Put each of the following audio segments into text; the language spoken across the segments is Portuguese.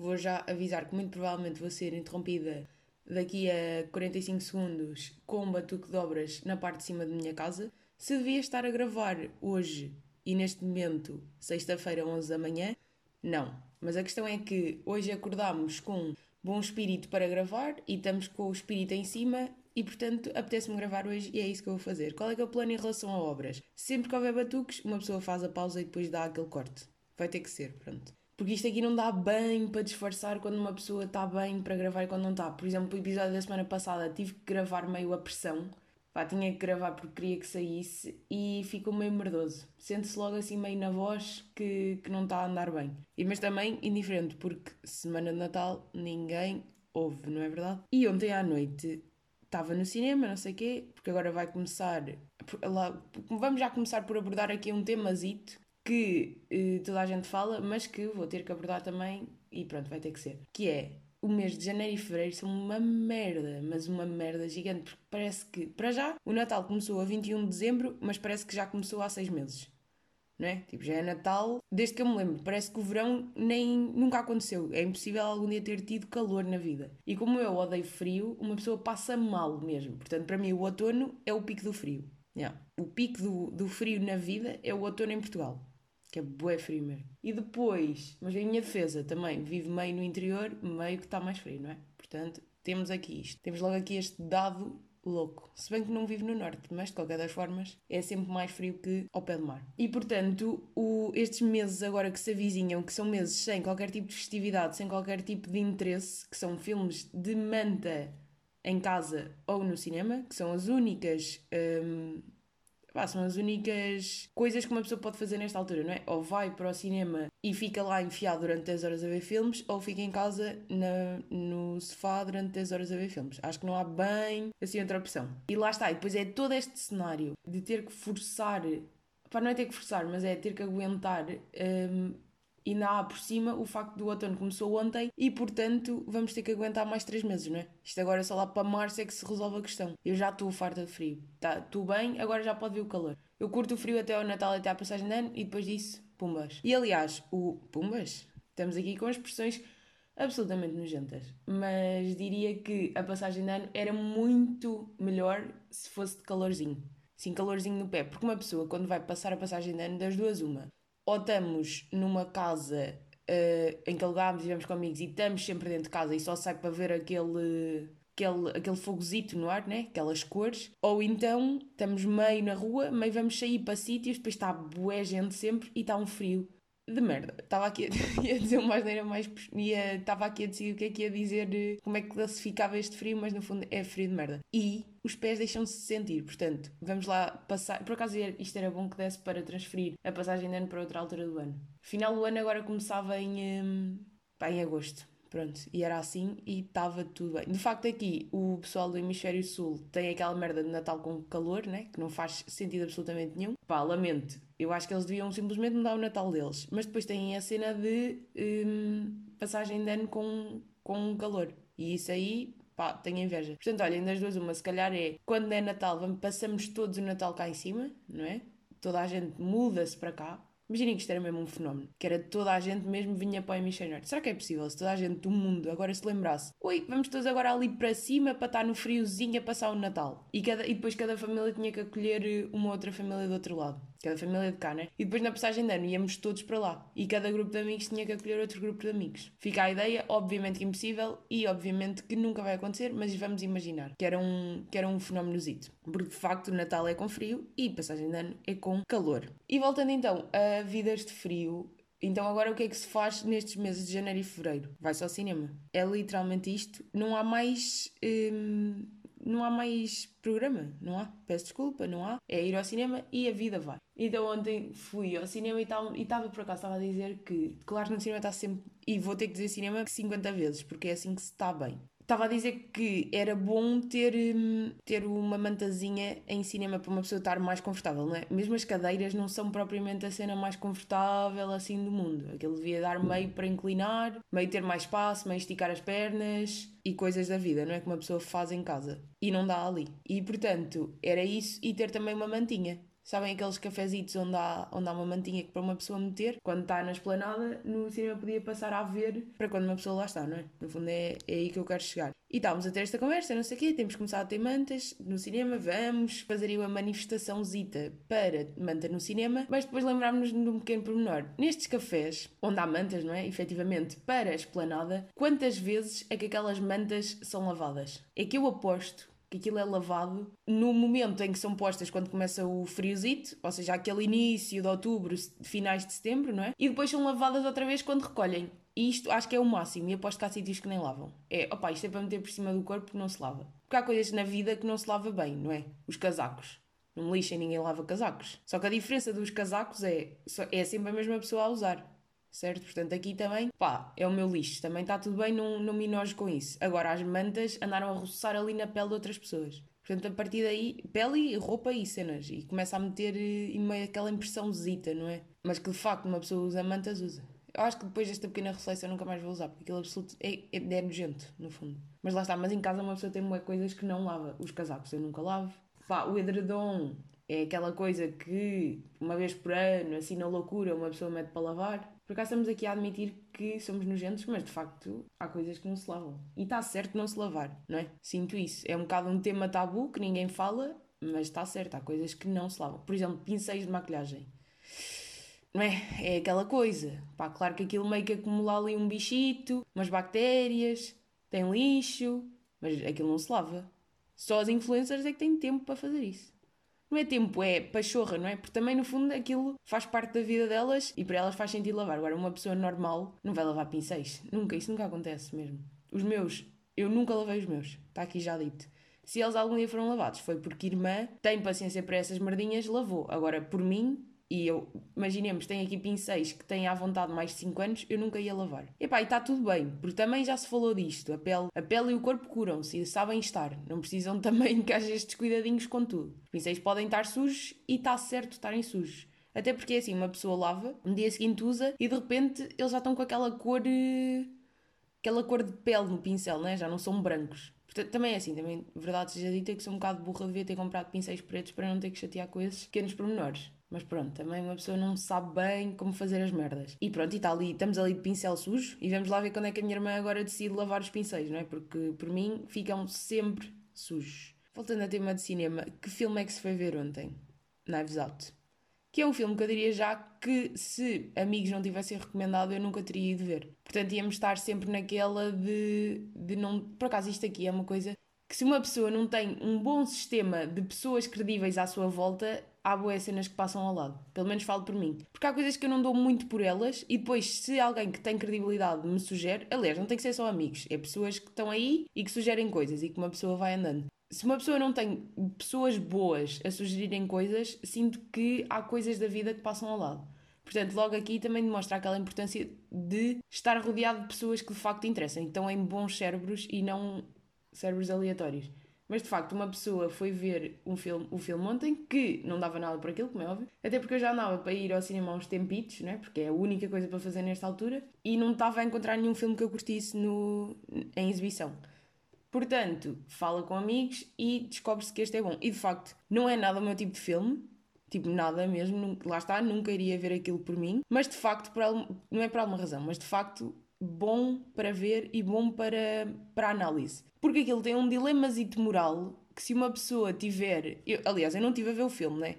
vou já avisar que muito provavelmente vou ser interrompida daqui a 45 segundos com um batuque de obras na parte de cima da minha casa. Se devia estar a gravar hoje e neste momento, sexta-feira, 11 da manhã, não. Mas a questão é que hoje acordámos com bom espírito para gravar e estamos com o espírito em cima e portanto apetece-me gravar hoje e é isso que eu vou fazer. Qual é que é o plano em relação a obras? Sempre que houver batuques, uma pessoa faz a pausa e depois dá aquele corte. Vai ter que ser, pronto. Porque isto aqui não dá bem para disfarçar quando uma pessoa está bem para gravar e quando não está. Por exemplo, o episódio da semana passada tive que gravar meio a pressão. Pá, tinha que gravar porque queria que saísse e ficou meio merdoso. Sente-se logo assim meio na voz que, que não está a andar bem. E, mas também indiferente, porque semana de Natal ninguém ouve, não é verdade? E ontem à noite estava no cinema, não sei o quê, porque agora vai começar. Lá, vamos já começar por abordar aqui um temazito que eh, toda a gente fala, mas que vou ter que abordar também e pronto, vai ter que ser. Que é o mês de janeiro e fevereiro são uma merda, mas uma merda gigante, porque parece que, para já, o Natal começou a 21 de dezembro, mas parece que já começou há seis meses. Não é? Tipo, já é Natal, desde que eu me lembro. Parece que o verão nem nunca aconteceu. É impossível algum dia ter tido calor na vida. E como eu odeio frio, uma pessoa passa mal mesmo. Portanto, para mim, o outono é o pico do frio. O pico do, do frio na vida é o outono em Portugal que é bué frio mesmo. E depois, mas em minha defesa também, vivo meio no interior, meio que está mais frio, não é? Portanto, temos aqui isto. Temos logo aqui este dado louco. Se bem que não vivo no norte, mas de qualquer das formas é sempre mais frio que ao pé do mar. E portanto, o, estes meses agora que se avizinham, que são meses sem qualquer tipo de festividade, sem qualquer tipo de interesse, que são filmes de manta em casa ou no cinema, que são as únicas. Hum, Pá, são as únicas coisas que uma pessoa pode fazer nesta altura, não é? Ou vai para o cinema e fica lá enfiado durante 10 horas a ver filmes, ou fica em casa na, no sofá durante 10 horas a ver filmes. Acho que não há bem assim outra opção. E lá está, e depois é todo este cenário de ter que forçar, pá, não é ter que forçar, mas é ter que aguentar. Um, e ainda há por cima o facto do outono começou ontem e, portanto, vamos ter que aguentar mais três meses, não é? Isto agora só lá para março é que se resolve a questão. Eu já estou farta de frio. Tá, estou bem, agora já pode vir o calor. Eu curto o frio até ao Natal, até à passagem de ano e depois disso, pumbas. E aliás, o pumbas, estamos aqui com expressões absolutamente nojentas. Mas diria que a passagem de ano era muito melhor se fosse de calorzinho. Sim, calorzinho no pé. Porque uma pessoa, quando vai passar a passagem de ano, das duas, uma ou estamos numa casa uh, em que alugámos e vivemos com amigos e estamos sempre dentro de casa e só sai para ver aquele, aquele, aquele fogozito no ar, né? aquelas cores, ou então estamos meio na rua, meio vamos sair para sítios, depois está bué gente sempre e está um frio de merda. Estava aqui a, ia dizer uma maneira mais. Ia, estava aqui a decidir o que é que ia dizer, como é que classificava este frio, mas no fundo é frio de merda. E os pés deixam-se sentir, portanto, vamos lá passar. Por acaso isto era bom que desse para transferir a passagem de ano para outra altura do ano. Final do ano agora começava em. Hum, pá, em agosto. Pronto, e era assim e estava tudo bem. De facto, aqui o pessoal do Hemisfério Sul tem aquela merda de Natal com calor, né? Que não faz sentido absolutamente nenhum. Pá, lamento. Eu acho que eles deviam simplesmente mudar o Natal deles. Mas depois têm a cena de hum, passagem de ano com, com calor. E isso aí, pá, tenho inveja. Portanto, olhem, das duas, uma, se calhar é quando é Natal, vamos, passamos todos o Natal cá em cima, não é? Toda a gente muda-se para cá Imaginem que isto era mesmo um fenómeno, que era toda a gente mesmo vinha para o Hemisfério Norte. Será que é possível se toda a gente do mundo agora se lembrasse? Oi, vamos todos agora ali para cima para estar no friozinho a passar o Natal. E, cada, e depois cada família tinha que acolher uma outra família do outro lado. Cada família de cá, né? E depois na passagem de ano íamos todos para lá. E cada grupo de amigos tinha que acolher outro grupo de amigos. Fica a ideia, obviamente que impossível e obviamente que nunca vai acontecer, mas vamos imaginar que era um, que era um fenómenozito. Porque de facto o Natal é com frio e passagem de ano é com calor. E voltando então a vidas de frio, então agora o que é que se faz nestes meses de janeiro e fevereiro? Vai-se ao cinema. É literalmente isto. Não há mais. Hum não há mais programa, não há? Peço desculpa, não há. É ir ao cinema e a vida vai. Então ontem fui ao cinema e estava por acaso estava a dizer que, claro no cinema está sempre. E vou ter que dizer cinema 50 vezes, porque é assim que se está bem estava a dizer que era bom ter, hum, ter uma mantazinha em cinema para uma pessoa estar mais confortável, não é? Mesmo as cadeiras não são propriamente a cena mais confortável assim do mundo. Aquilo devia dar meio para inclinar, meio ter mais espaço, meio esticar as pernas e coisas da vida, não é? Que uma pessoa faz em casa. E não dá ali. E portanto, era isso e ter também uma mantinha. Sabem aqueles cafezitos onde há, onde há uma mantinha que para uma pessoa meter, quando está na esplanada, no cinema podia passar a ver para quando uma pessoa lá está, não é? No fundo é, é aí que eu quero chegar. E estávamos a ter esta conversa, não sei o quê, temos que começar a ter mantas no cinema, vamos fazer aí uma manifestaçãozita para manta no cinema, mas depois lembrámos-nos de um pequeno pormenor. Nestes cafés, onde há mantas, não é? Efetivamente, para a esplanada, quantas vezes é que aquelas mantas são lavadas? É que eu aposto que aquilo é lavado no momento em que são postas quando começa o friozito, ou seja, aquele início de outubro, finais de setembro, não é? E depois são lavadas outra vez quando recolhem. E isto acho que é o máximo, e aposto que há sítios que nem lavam. É, opá, isto é para meter por cima do corpo, não se lava. Porque há coisas na vida que não se lava bem, não é? Os casacos. Não me lixem, ninguém lava casacos. Só que a diferença dos casacos é, é sempre a mesma pessoa a usar certo? Portanto, aqui também, pá, é o meu lixo, também está tudo bem, não, não me enojo com isso. Agora, as mantas andaram a roçar ali na pele de outras pessoas. Portanto, a partir daí, pele e roupa e cenas, e começa a meter e eh, meio aquela impressãozita, não é? Mas que de facto uma pessoa usa mantas, usa. Eu acho que depois desta pequena reflexão nunca mais vou usar, porque aquilo absoluto é, é, é nojento, no fundo. Mas lá está, mas em casa uma pessoa tem coisas que não lava. Os casacos eu nunca lavo. Pá, o edredom é aquela coisa que uma vez por ano, assim na loucura, uma pessoa mete para lavar. Por acaso estamos aqui a admitir que somos nojentos, mas de facto há coisas que não se lavam. E está certo não se lavar, não é? Sinto isso. É um bocado um tema tabu que ninguém fala, mas está certo, há coisas que não se lavam. Por exemplo, pincéis de maquilhagem. Não é? É aquela coisa. Pá, claro que aquilo meio que acumula ali um bichito, umas bactérias, tem lixo, mas aquilo não se lava. Só as influencers é que têm tempo para fazer isso não é tempo, é pachorra, não é? Porque também no fundo aquilo faz parte da vida delas e para elas faz sentido lavar. Agora, uma pessoa normal não vai lavar pincéis. Nunca, isso nunca acontece mesmo. Os meus, eu nunca lavei os meus, está aqui já dito. Se eles algum dia foram lavados, foi porque irmã tem paciência para essas merdinhas, lavou. Agora, por mim, e eu, imaginemos, tem aqui pincéis que têm à vontade mais de 5 anos, eu nunca ia lavar. Epá, e está tudo bem, porque também já se falou disto. A pele, a pele e o corpo curam-se e sabem estar. Não precisam também que haja estes cuidadinhos com tudo. Os pincéis podem estar sujos e está certo estarem sujos. Até porque é assim, uma pessoa lava, no dia seguinte usa e de repente eles já estão com aquela cor. Eh, aquela cor de pele no pincel, né? já não são brancos. Portanto, também é assim, também, verdade seja dita, que sou um bocado burra, devia ter comprado pincéis pretos para não ter que chatear com esses pequenos pormenores. Mas pronto, também uma pessoa não sabe bem como fazer as merdas. E pronto, e está ali, estamos ali de pincel sujo e vamos lá ver quando é que a minha irmã agora decide lavar os pincéis, não é? Porque por mim ficam sempre sujos. Voltando a tema de cinema, que filme é que se foi ver ontem? Knives Out. Que é um filme que eu diria já que se amigos não tivessem recomendado eu nunca teria ido ver. Portanto íamos estar sempre naquela de, de não. Por acaso isto aqui é uma coisa que se uma pessoa não tem um bom sistema de pessoas credíveis à sua volta, há boas cenas que passam ao lado. Pelo menos falo por mim. Porque há coisas que eu não dou muito por elas e depois, se alguém que tem credibilidade me sugere, aliás, não tem que ser só amigos, é pessoas que estão aí e que sugerem coisas e que uma pessoa vai andando. Se uma pessoa não tem pessoas boas a sugerirem coisas, sinto que há coisas da vida que passam ao lado. Portanto, logo aqui também demonstra aquela importância de estar rodeado de pessoas que de facto interessam, então em bons cérebros e não cérebros aleatórios. Mas de facto, uma pessoa foi ver um filme, o filme ontem, que não dava nada por aquilo, como é óbvio, até porque eu já andava para ir ao cinema há uns tempitos, né? porque é a única coisa para fazer nesta altura, e não estava a encontrar nenhum filme que eu curtisse no, em exibição. Portanto, fala com amigos e descobre-se que este é bom. E de facto, não é nada o meu tipo de filme, tipo nada mesmo, lá está, nunca iria ver aquilo por mim, mas de facto, por, não é por alguma razão, mas de facto bom para ver e bom para, para análise. Porque aquilo tem um dilemazito moral que se uma pessoa tiver. Eu, aliás, eu não tive a ver o filme, né?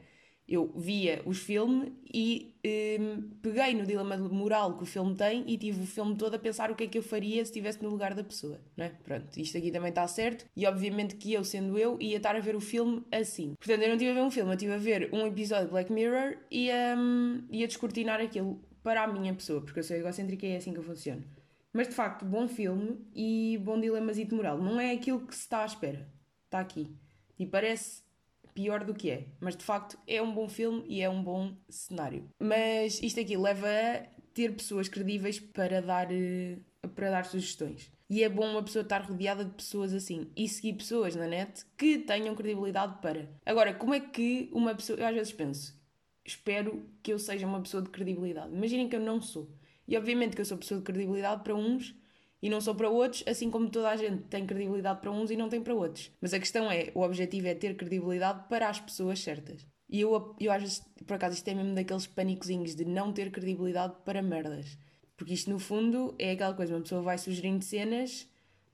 Eu via os filmes e hum, peguei no dilema moral que o filme tem e tive o filme todo a pensar o que é que eu faria se estivesse no lugar da pessoa, não é? Pronto, isto aqui também está certo e obviamente que eu, sendo eu, ia estar a ver o filme assim. Portanto, eu não estive a ver um filme, eu estive a ver um episódio de Black Mirror e um, ia descortinar aquilo para a minha pessoa, porque eu sou egocêntrica e é assim que eu funciono. Mas de facto, bom filme e bom dilemazito moral. Não é aquilo que se está à espera. Está aqui. E parece pior do que é. Mas de facto é um bom filme e é um bom cenário. Mas isto aqui leva a ter pessoas credíveis para dar, eh, para dar sugestões. E é bom uma pessoa estar rodeada de pessoas assim e seguir pessoas na net que tenham credibilidade para. Agora, como é que uma pessoa. Eu às vezes penso, espero que eu seja uma pessoa de credibilidade. Imaginem que eu não sou. E obviamente que eu sou pessoa de credibilidade para uns e não sou para outros, assim como toda a gente tem credibilidade para uns e não tem para outros. Mas a questão é, o objetivo é ter credibilidade para as pessoas certas. E eu, eu vezes, por acaso, isto é mesmo daqueles panicozinhos de não ter credibilidade para merdas. Porque isto, no fundo, é aquela coisa: uma pessoa vai sugerindo cenas,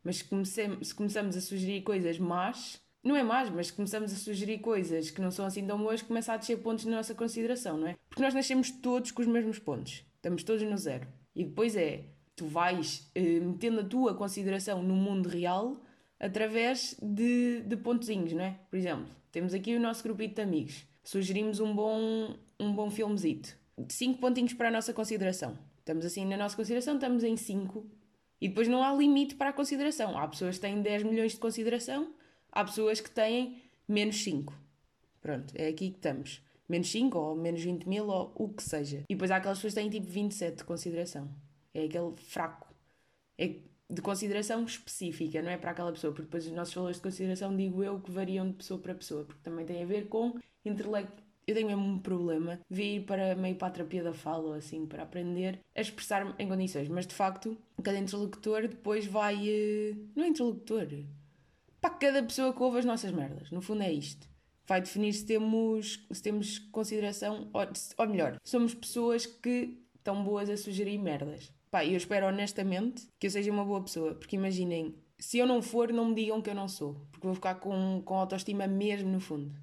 mas se começamos a sugerir coisas más, não é más, mas começamos a sugerir coisas que não são assim tão boas, começa a descer pontos na nossa consideração, não é? Porque nós nascemos todos com os mesmos pontos. Estamos todos no zero. E depois é, tu vais eh, metendo a tua consideração no mundo real através de, de pontozinhos, não é? Por exemplo, temos aqui o nosso grupito de amigos. Sugerimos um bom, um bom filmezito. Cinco pontinhos para a nossa consideração. Estamos assim na nossa consideração, estamos em cinco. E depois não há limite para a consideração. Há pessoas que têm 10 milhões de consideração, há pessoas que têm menos 5. Pronto, é aqui que estamos. Menos 5 ou menos 20 mil ou o que seja. E depois há aquelas pessoas que têm tipo 27 de consideração. É aquele fraco. É de consideração específica, não é para aquela pessoa, porque depois os nossos valores de consideração, digo eu, que variam de pessoa para pessoa, porque também tem a ver com intelecto. Eu tenho mesmo um problema de ir para meio para a terapia da fala ou assim, para aprender a expressar-me em condições, mas de facto, cada interlocutor depois vai. Eh, não é interlocutor. Para cada pessoa que ouve as nossas merdas, no fundo é isto. Vai definir se temos, se temos consideração, ou, ou melhor, somos pessoas que estão boas a sugerir merdas. Pá, eu espero honestamente que eu seja uma boa pessoa, porque imaginem, se eu não for, não me digam que eu não sou, porque vou ficar com, com autoestima mesmo no fundo.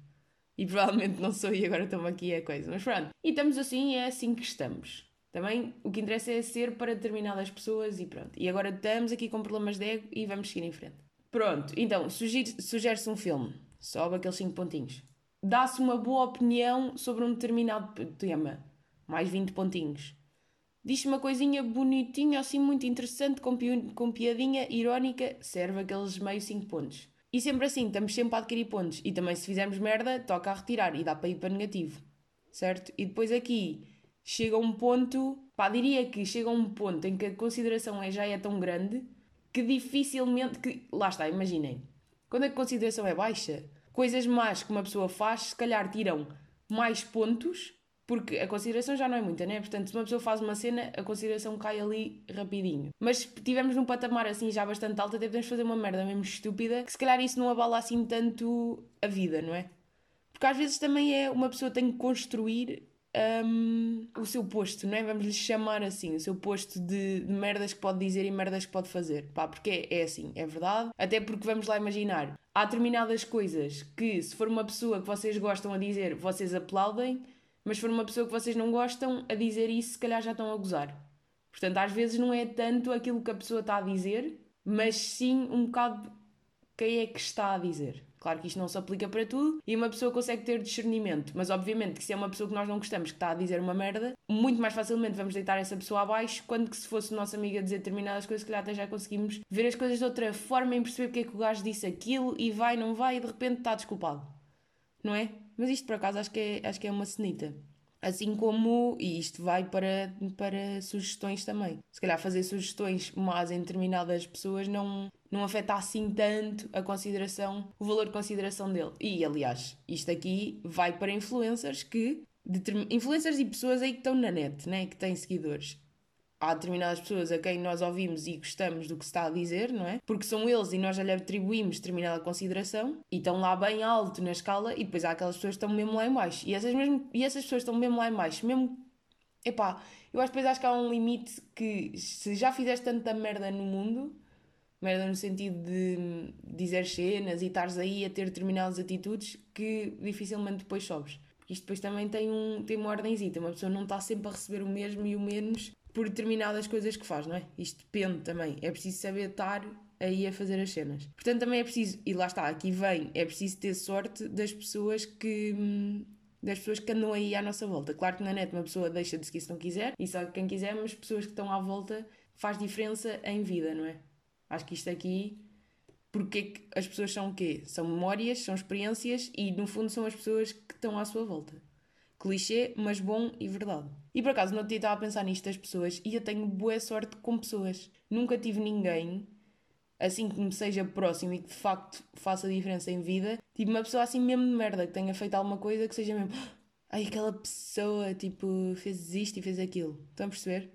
E provavelmente não sou e agora estou aqui a coisa. Mas pronto, e estamos assim, é assim que estamos. Também o que interessa é ser para determinadas pessoas e pronto. E agora estamos aqui com problemas de ego e vamos seguir em frente. Pronto, então, sugere-se um filme. Sobe aqueles 5 pontinhos. Dá-se uma boa opinião sobre um determinado tema. Mais 20 pontinhos Diz uma coisinha bonitinha, assim muito interessante, com, pi com piadinha irónica, serve aqueles meio 5 pontos. E sempre assim, estamos sempre a adquirir pontos. E também, se fizermos merda, toca a retirar e dá para ir para negativo. Certo? E depois aqui chega um ponto, pá, diria que chega um ponto em que a consideração é, já é tão grande que dificilmente. Que, lá está, imaginem. Quando a consideração é baixa, coisas más que uma pessoa faz, se calhar tiram mais pontos porque a consideração já não é muita, né? Portanto, se uma pessoa faz uma cena, a consideração cai ali rapidinho. Mas se estivermos num patamar assim já bastante alto, até podemos fazer uma merda mesmo estúpida, que se calhar isso não abala assim tanto a vida, não é? Porque às vezes também é uma pessoa tem que construir um, o seu posto, não é? Vamos lhe chamar assim, o seu posto de, de, merdas que pode dizer e merdas que pode fazer. Pá, porque é, é assim, é verdade. Até porque vamos lá imaginar, há determinadas coisas que, se for uma pessoa que vocês gostam a dizer, vocês aplaudem mas se for uma pessoa que vocês não gostam a dizer isso, se calhar já estão a gozar. Portanto, às vezes não é tanto aquilo que a pessoa está a dizer, mas sim um bocado quem é que está a dizer. Claro que isto não se aplica para tudo e uma pessoa consegue ter discernimento, mas obviamente que se é uma pessoa que nós não gostamos que está a dizer uma merda, muito mais facilmente vamos deitar essa pessoa abaixo quando que se fosse o nosso amigo a dizer determinadas coisas, que calhar até já conseguimos ver as coisas de outra forma e perceber porque é que o gajo disse aquilo e vai, não vai e de repente está desculpado. Não é? Mas isto por acaso acho que é, acho que é uma cenita. Assim como, e isto vai para, para sugestões também. Se calhar fazer sugestões más em determinadas pessoas não, não afeta assim tanto a consideração, o valor de consideração dele. E aliás, isto aqui vai para influencers que. Influencers e pessoas aí que estão na net, né? que têm seguidores há determinadas pessoas a quem nós ouvimos e gostamos do que se está a dizer, não é? Porque são eles e nós já lhe atribuímos determinada consideração e estão lá bem alto na escala e depois há aquelas pessoas que estão mesmo lá em baixo. E essas, mesmo, e essas pessoas estão mesmo lá em baixo, mesmo... Epá, eu acho depois acho que há um limite que se já fizeste tanta merda no mundo, merda no sentido de dizer cenas e estares aí a ter determinadas atitudes que dificilmente depois sobes. Porque isto depois também tem, um, tem uma ordenzita, uma pessoa não está sempre a receber o mesmo e o menos por determinadas coisas que faz, não é? Isto depende também. É preciso saber estar aí a fazer as cenas. Portanto, também é preciso, e lá está, aqui vem, é preciso ter sorte das pessoas que. das pessoas que andam aí à nossa volta. Claro que na net uma pessoa deixa de seguir se não quiser, e só quem quiser, mas pessoas que estão à volta faz diferença em vida, não é? Acho que isto aqui. Porque é que as pessoas são o quê? São memórias, são experiências e no fundo são as pessoas que estão à sua volta. Clichê, mas bom e verdade. E por acaso, no outro dia estava a pensar nisto das pessoas e eu tenho boa sorte com pessoas. Nunca tive ninguém assim que me seja próximo e que de facto faça diferença em vida. Tipo, uma pessoa assim mesmo de merda, que tenha feito alguma coisa que seja mesmo. Ai, aquela pessoa, tipo, fez isto e fez aquilo. Estão a perceber?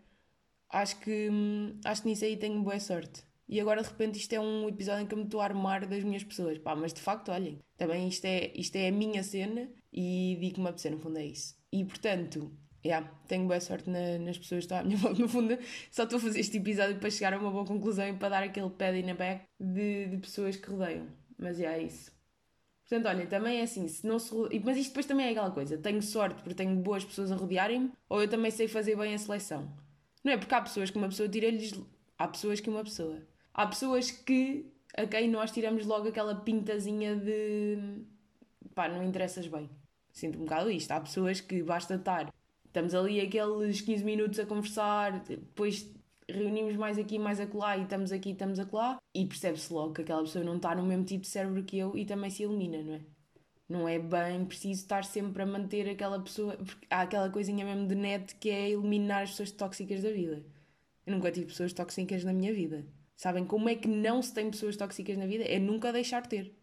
Acho que, hum, acho que nisso aí tenho boa sorte. E agora de repente isto é um episódio em que eu me estou a armar das minhas pessoas. Pá, mas de facto, olhem, também isto é, isto é a minha cena e digo que me apetecer, no fundo é isso. E portanto, yeah, tenho boa sorte na, nas pessoas que estão à minha volta, no fundo, só estou a fazer este episódio para chegar a uma boa conclusão e para dar aquele pad in the back de, de pessoas que rodeiam. Mas yeah, é isso. Portanto, olha, também é assim, se não se Mas isto depois também é aquela coisa, tenho sorte porque tenho boas pessoas a rodearem-me, ou eu também sei fazer bem a seleção. Não é porque há pessoas que uma pessoa tira-lhes. Há pessoas que uma pessoa. Há pessoas que a quem nós tiramos logo aquela pintazinha de. pá, não interessas bem. Sinto um bocado isto. Há pessoas que basta estar. Estamos ali aqueles 15 minutos a conversar, depois reunimos mais aqui, mais acolá e estamos aqui, estamos acolá e percebe-se logo que aquela pessoa não está no mesmo tipo de cérebro que eu e também se elimina, não é? Não é bem preciso estar sempre a manter aquela pessoa. Porque há aquela coisinha mesmo de net que é eliminar as pessoas tóxicas da vida. Eu nunca tive pessoas tóxicas na minha vida. Sabem como é que não se tem pessoas tóxicas na vida? É nunca deixar de ter.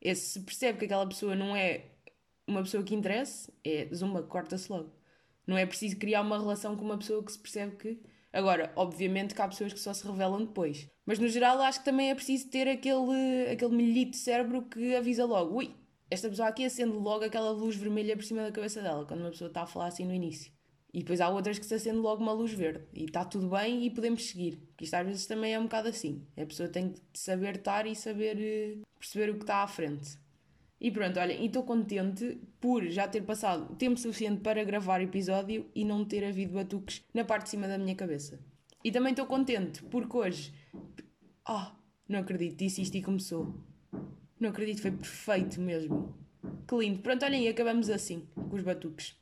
É se percebe que aquela pessoa não é uma pessoa que interessa, é zumba, corta-se logo. Não é preciso criar uma relação com uma pessoa que se percebe que. Agora, obviamente que há pessoas que só se revelam depois. Mas no geral acho que também é preciso ter aquele, aquele milhito de cérebro que avisa logo: ui, esta pessoa aqui acende logo aquela luz vermelha por cima da cabeça dela, quando uma pessoa está a falar assim no início. E depois há outras que se acende logo uma luz verde. E está tudo bem e podemos seguir. Porque isto às vezes também é um bocado assim. A pessoa tem que saber estar e saber uh, perceber o que está à frente. E pronto, olha, estou contente por já ter passado tempo suficiente para gravar episódio e não ter havido batuques na parte de cima da minha cabeça. E também estou contente porque hoje. Ah, oh, não acredito, disse isto e começou. Não acredito, foi perfeito mesmo. Que lindo. Pronto, olhem, acabamos assim, com os batuques.